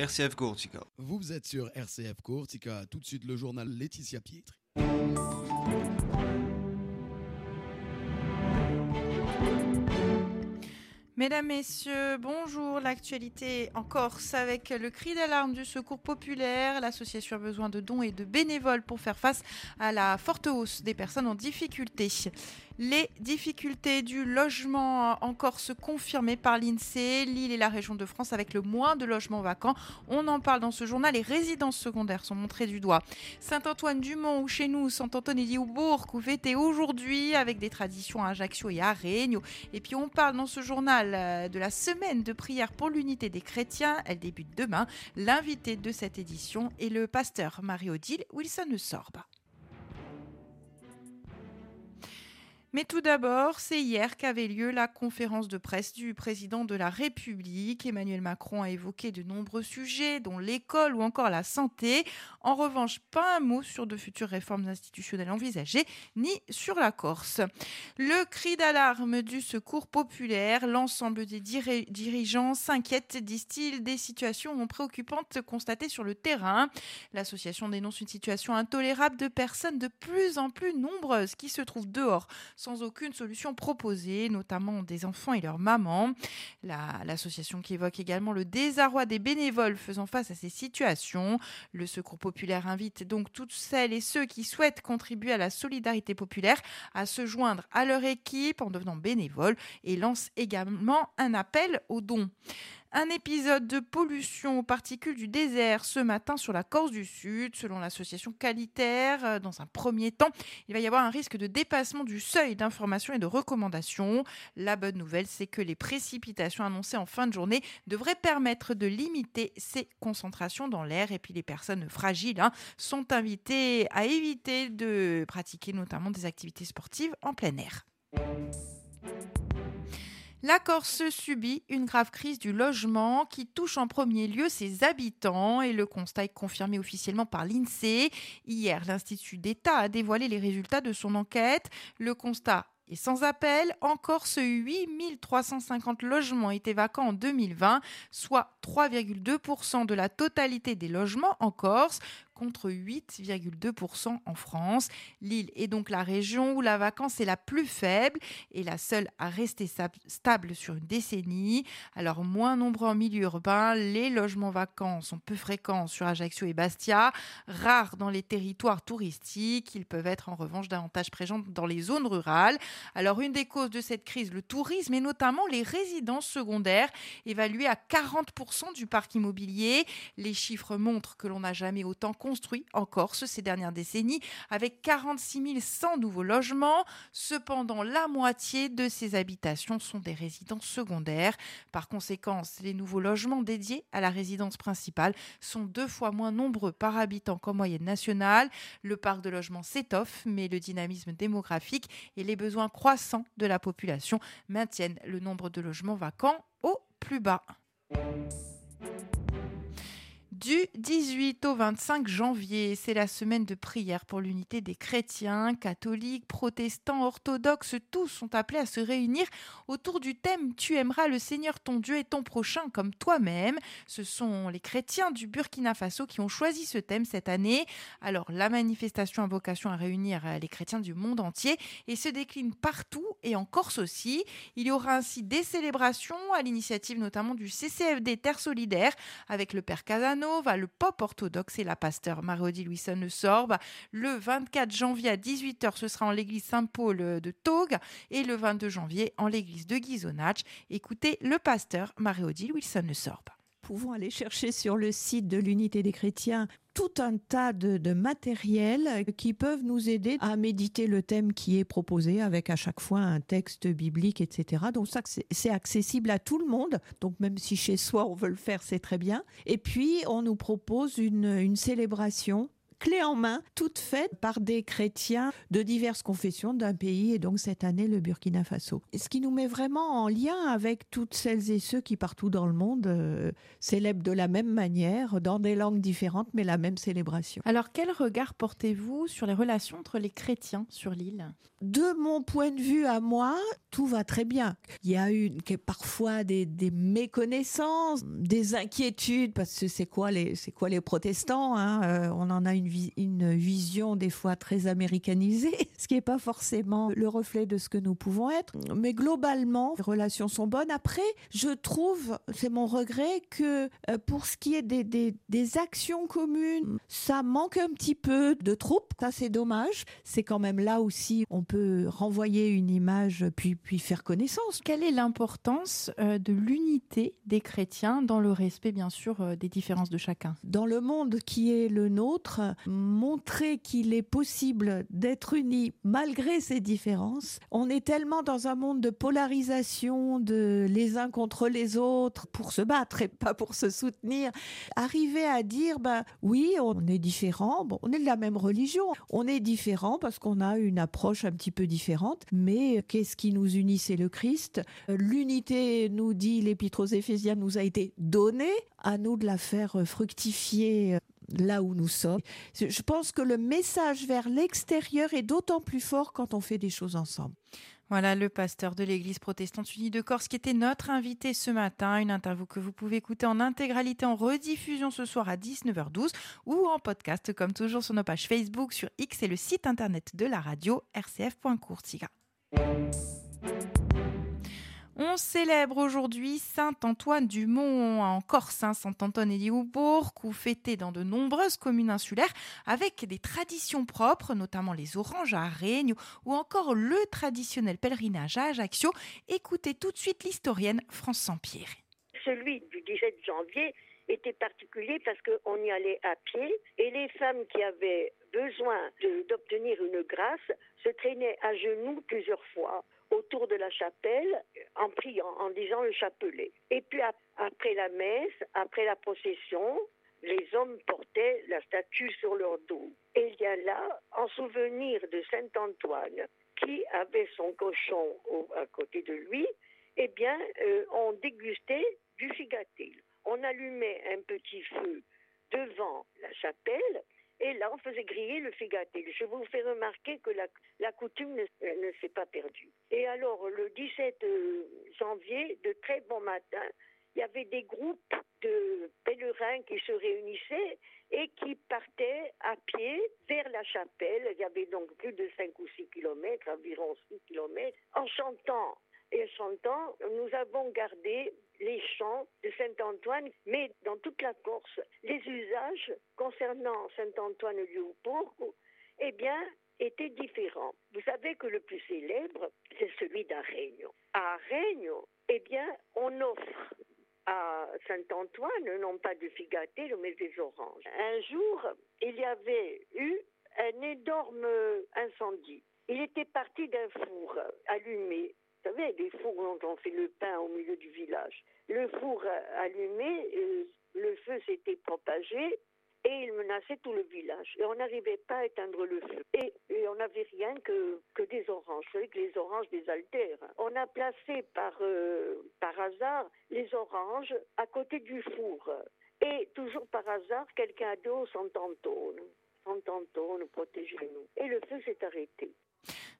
RCF Courtica. Vous êtes sur RCF Courtica, tout de suite le journal Laetitia Pietri. Mesdames, Messieurs, bonjour. L'actualité en Corse avec le cri d'alarme du Secours populaire. L'association a besoin de dons et de bénévoles pour faire face à la forte hausse des personnes en difficulté. Les difficultés du logement en Corse confirmées par l'INSEE, l'île et la région de France avec le moins de logements vacants. On en parle dans ce journal. Les résidences secondaires sont montrées du doigt. Saint-Antoine-du-Mont ou chez nous, Saint-Antoine-et-Bourg, fêté aujourd'hui avec des traditions à Ajaccio et à Regno. Et puis on parle dans ce journal euh, de la semaine de prière pour l'unité des chrétiens. Elle débute demain. L'invité de cette édition est le pasteur Marie-Odile Wilson Sorba. Mais tout d'abord, c'est hier qu'avait lieu la conférence de presse du président de la République. Emmanuel Macron a évoqué de nombreux sujets, dont l'école ou encore la santé. En revanche, pas un mot sur de futures réformes institutionnelles envisagées, ni sur la Corse. Le cri d'alarme du secours populaire, l'ensemble des dirigeants s'inquiètent, disent-ils, des situations préoccupantes constatées sur le terrain. L'association dénonce une situation intolérable de personnes de plus en plus nombreuses qui se trouvent dehors sans aucune solution proposée, notamment des enfants et leurs mamans. L'association qui évoque également le désarroi des bénévoles faisant face à ces situations. Le Secours populaire invite donc toutes celles et ceux qui souhaitent contribuer à la solidarité populaire à se joindre à leur équipe en devenant bénévoles et lance également un appel aux dons. Un épisode de pollution aux particules du désert ce matin sur la Corse du Sud, selon l'association qualitaire. Euh, dans un premier temps, il va y avoir un risque de dépassement du seuil d'information et de recommandation. La bonne nouvelle, c'est que les précipitations annoncées en fin de journée devraient permettre de limiter ces concentrations dans l'air. Et puis les personnes fragiles hein, sont invitées à éviter de pratiquer notamment des activités sportives en plein air. La Corse subit une grave crise du logement qui touche en premier lieu ses habitants et le constat est confirmé officiellement par l'INSEE. Hier, l'Institut d'État a dévoilé les résultats de son enquête. Le constat est sans appel, en Corse, 8350 logements étaient vacants en 2020, soit 3,2% de la totalité des logements en Corse, contre 8,2% en France. Lille est donc la région où la vacance est la plus faible et la seule à rester stable sur une décennie. Alors moins nombreux en milieu urbain, les logements vacants sont peu fréquents sur Ajaccio et Bastia, rares dans les territoires touristiques. Ils peuvent être en revanche davantage présents dans les zones rurales. Alors une des causes de cette crise, le tourisme et notamment les résidences secondaires évaluées à 40% du parc immobilier. Les chiffres montrent que l'on n'a jamais autant construit en Corse ces dernières décennies avec 46 100 nouveaux logements. Cependant, la moitié de ces habitations sont des résidences secondaires. Par conséquent, les nouveaux logements dédiés à la résidence principale sont deux fois moins nombreux par habitant qu'en moyenne nationale. Le parc de logement s'étoffe, mais le dynamisme démographique et les besoins croissants de la population maintiennent le nombre de logements vacants au plus bas. Du 18 au 25 janvier, c'est la semaine de prière pour l'unité des chrétiens, catholiques, protestants, orthodoxes, tous sont appelés à se réunir autour du thème Tu aimeras le Seigneur ton Dieu et ton prochain comme toi-même. Ce sont les chrétiens du Burkina Faso qui ont choisi ce thème cette année. Alors la manifestation a vocation à réunir les chrétiens du monde entier et se décline partout et en Corse aussi. Il y aura ainsi des célébrations à l'initiative notamment du CCFD Terre Solidaire avec le Père Casano va le pop orthodoxe et la pasteur Marie-Odile Louison Sorbe. Le 24 janvier à 18h, ce sera en l'église Saint-Paul de Togue et le 22 janvier en l'église de Gizonach. Écoutez le pasteur Marie-Odile Wilson Sorbe pouvons aller chercher sur le site de l'Unité des chrétiens tout un tas de, matériel qui peuvent nous aider à méditer le thème qui est proposé avec à chaque fois un texte biblique, etc. Donc ça, c'est accessible à tout le monde. Donc même si chez soi on veut le faire, c'est très bien. Et puis on nous propose une célébration clé en main, toutes faites par des chrétiens de diverses confessions d'un pays, et donc cette année le Burkina Faso. Ce qui nous met vraiment en lien avec toutes celles et ceux qui partout dans le monde euh, célèbrent de la même manière, dans des langues différentes, mais la même célébration. Alors quel regard portez-vous sur les relations entre les chrétiens sur l'île? De mon point de vue à moi, tout va très bien. Il y a eu parfois des, méconnaissances, des inquiétudes, parce que c'est quoi les, c'est quoi les protestants hein euh, On en a une, une vision des fois très américanisée, ce qui n'est pas forcément le reflet de ce que nous pouvons être. Mais globalement, les relations sont bonnes. Après, je trouve, c'est mon regret, que euh, pour ce qui est des, des, des actions communes, ça manque un petit peu de troupes. Ça, c'est dommage. C'est quand même là aussi, on peut renvoyer une image puis, puis faire connaissance. Quelle est l'importance euh, de l'unité des chrétiens dans le respect, bien sûr, euh, des différences de chacun? Dans le monde qui est le nôtre, montrer qu'il est possible d'être unis malgré ces différences. On est tellement dans un monde de polarisation, de les uns contre les autres, pour se battre et pas pour se soutenir. Arriver à dire, ben oui, on est différent, bon, on est de la même religion, on est différent parce qu'on a une approche un petit peu différente, mais qu'est-ce qui nous unit? C'est le Christ. L'unité, nous dit l'Épître aux Éphésiens, nous a été donnée, à nous de la faire fructifier là où nous sommes. Je pense que le message vers l'extérieur est d'autant plus fort quand on fait des choses ensemble. Voilà le pasteur de l'Église protestante unie de Corse qui était notre invité ce matin. Une interview que vous pouvez écouter en intégralité en rediffusion ce soir à 19h12 ou en podcast comme toujours sur nos pages Facebook, sur X et le site internet de la radio rcf.courtiga. On célèbre aujourd'hui Saint Antoine du Mont en Corse, hein, Saint Antoine et Lioubourg, ou fêté dans de nombreuses communes insulaires avec des traditions propres, notamment les oranges à Règne ou encore le traditionnel pèlerinage à Ajaccio. Écoutez tout de suite l'historienne France Sampierre. Celui du 17 janvier était particulier parce qu'on y allait à pied et les femmes qui avaient besoin d'obtenir une grâce se traînaient à genoux plusieurs fois autour de la chapelle en priant, en disant le chapelet. Et puis après la messe, après la procession, les hommes portaient la statue sur leur dos. Et il y a là, en souvenir de Saint Antoine, qui avait son cochon à côté de lui, eh bien, euh, on dégustait du figatil. On allumait un petit feu devant la chapelle et là, on faisait griller le figatil. Je vous fais remarquer que la, coutume ne, s'est pas perdue. Et alors, le 17 euh, janvier, de très bon matin, il y avait des groupes de pèlerins qui se réunissaient et qui partaient à pied vers la chapelle. Il y avait donc plus de 5 ou 6 kilomètres, environ 6 kilomètres, en chantant et chantant, nous avons gardé les chants de Saint-Antoine, mais dans toute la Corse, les usages concernant Saint-Antoine Lioupourg, eh étaient différents. Vous savez que le plus célèbre, c'est celui d'Aregno. À Aregno, eh bien, on offre à Saint-Antoine, non pas du figaté, mais des oranges. Un jour, il y avait eu un énorme incendie. Il était parti d'un four allumé vous savez, des fours dont on fait le pain au milieu du village. Le four allumé, euh, le feu s'était propagé et il menaçait tout le village. Et on n'arrivait pas à éteindre le feu. Et, on n'avait rien que, des oranges. Vous savez que les oranges désaltèrent. On a placé par, euh, par hasard les oranges à côté du four. Et toujours par hasard, quelqu'un a dit Sant'Antone, Sant'Antone, protégez-nous. Et le feu s'est arrêté.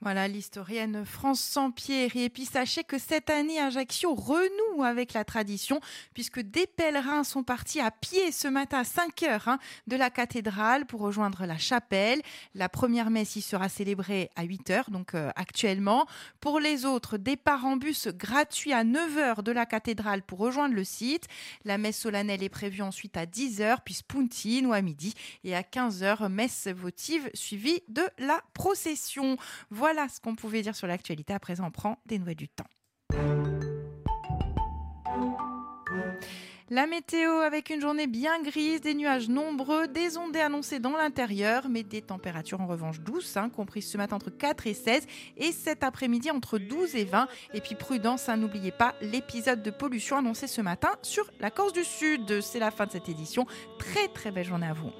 Voilà l'historienne France Sampieri. Et puis sachez que cette année, Ajaccio renoue avec la tradition puisque des pèlerins sont partis à pied ce matin à 5 heures hein, de la cathédrale pour rejoindre la chapelle. La première messe y sera célébrée à 8 heures, donc euh, actuellement. Pour les autres, départ en bus gratuit à 9 heures de la cathédrale pour rejoindre le site. La messe solennelle est prévue ensuite à 10 heures, puis Spuntine ou à midi. Et à 15 heures, messe votive suivie de la procession. Ce qu'on pouvait dire sur l'actualité. À présent, on prend des nouvelles du temps. La météo avec une journée bien grise, des nuages nombreux, des ondées annoncées dans l'intérieur, mais des températures en revanche douces, hein, comprises ce matin entre 4 et 16, et cet après-midi entre 12 et 20. Et puis prudence, hein, n'oubliez pas l'épisode de pollution annoncé ce matin sur la Corse du Sud. C'est la fin de cette édition. Très très belle journée à vous.